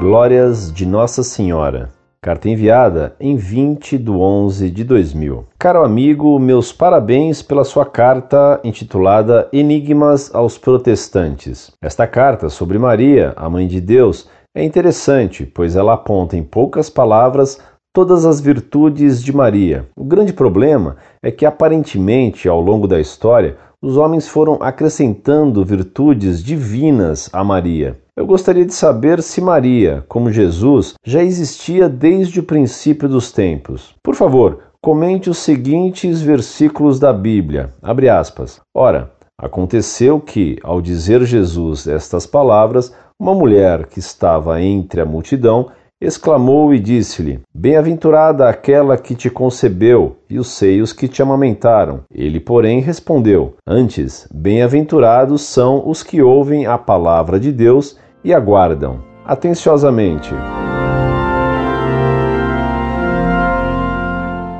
Glórias de Nossa Senhora. Carta enviada em 20 de 11 de 2000. Caro amigo, meus parabéns pela sua carta intitulada Enigmas aos Protestantes. Esta carta sobre Maria, a Mãe de Deus, é interessante, pois ela aponta em poucas palavras todas as virtudes de Maria. O grande problema é que, aparentemente, ao longo da história, os homens foram acrescentando virtudes divinas a Maria. Eu gostaria de saber se Maria, como Jesus, já existia desde o princípio dos tempos. Por favor, comente os seguintes versículos da Bíblia. Abre aspas. Ora, aconteceu que, ao dizer Jesus estas palavras, uma mulher que estava entre a multidão exclamou e disse-lhe: Bem-aventurada aquela que te concebeu e os seios que te amamentaram. Ele, porém, respondeu: Antes, bem-aventurados são os que ouvem a palavra de Deus e aguardam atenciosamente.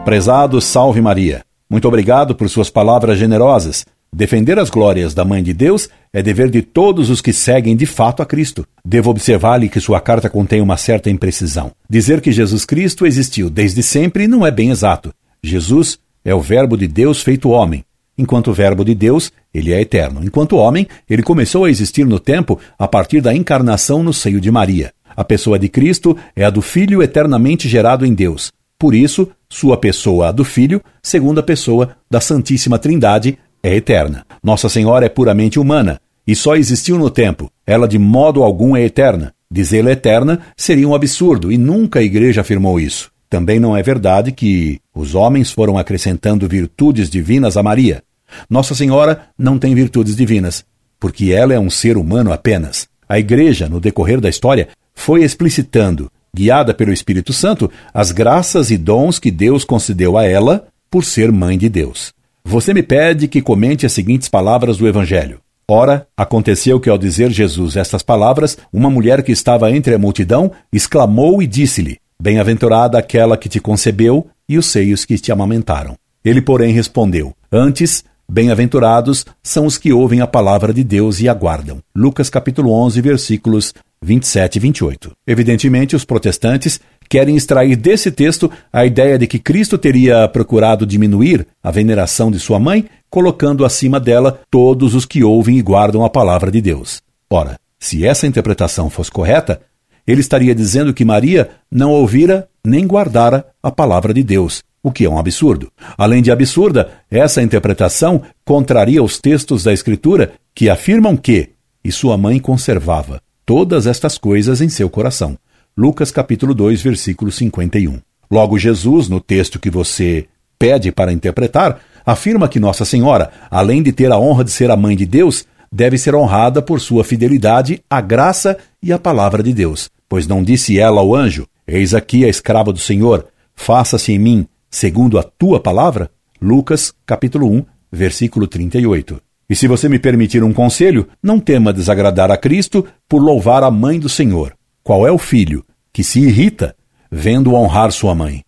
Prezado Salve Maria, muito obrigado por suas palavras generosas. Defender as glórias da Mãe de Deus é dever de todos os que seguem de fato a Cristo. Devo observar-lhe que sua carta contém uma certa imprecisão. Dizer que Jesus Cristo existiu desde sempre não é bem exato. Jesus é o Verbo de Deus feito homem. Enquanto Verbo de Deus, ele é eterno. Enquanto homem, ele começou a existir no tempo a partir da encarnação no seio de Maria. A pessoa de Cristo é a do Filho eternamente gerado em Deus. Por isso, sua pessoa, a do Filho, segunda pessoa da Santíssima Trindade, é eterna. Nossa Senhora é puramente humana e só existiu no tempo. Ela de modo algum é eterna. Dizê-la eterna seria um absurdo e nunca a Igreja afirmou isso. Também não é verdade que os homens foram acrescentando virtudes divinas a Maria. Nossa Senhora não tem virtudes divinas, porque ela é um ser humano apenas. A Igreja, no decorrer da história, foi explicitando, guiada pelo Espírito Santo, as graças e dons que Deus concedeu a ela por ser mãe de Deus. Você me pede que comente as seguintes palavras do Evangelho. Ora, aconteceu que ao dizer Jesus estas palavras, uma mulher que estava entre a multidão exclamou e disse-lhe: Bem-aventurada aquela que te concebeu e os seios que te amamentaram. Ele, porém, respondeu: Antes, bem-aventurados são os que ouvem a palavra de Deus e aguardam. Lucas capítulo 11, versículos 27 e 28. Evidentemente, os protestantes querem extrair desse texto a ideia de que Cristo teria procurado diminuir a veneração de sua mãe, colocando acima dela todos os que ouvem e guardam a palavra de Deus. Ora, se essa interpretação fosse correta, ele estaria dizendo que Maria não ouvira nem guardara a palavra de Deus, o que é um absurdo. Além de absurda, essa interpretação contraria os textos da Escritura que afirmam que, e sua mãe conservava todas estas coisas em seu coração. Lucas capítulo 2, versículo 51. Logo Jesus, no texto que você pede para interpretar, afirma que Nossa Senhora, além de ter a honra de ser a mãe de Deus, deve ser honrada por sua fidelidade à graça e à palavra de Deus. Pois não disse ela ao anjo: Eis aqui a escrava do Senhor, faça-se em mim segundo a tua palavra? Lucas capítulo 1, versículo 38. E se você me permitir um conselho, não tema desagradar a Cristo por louvar a mãe do Senhor. Qual é o filho que se irrita vendo honrar sua mãe?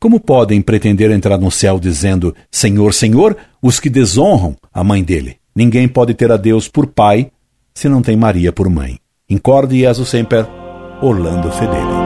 Como podem pretender entrar no céu dizendo Senhor, Senhor os que desonram a mãe dele? Ninguém pode ter a Deus por pai se não tem Maria por mãe. Incorde Jesus Semper, Orlando Fedeli.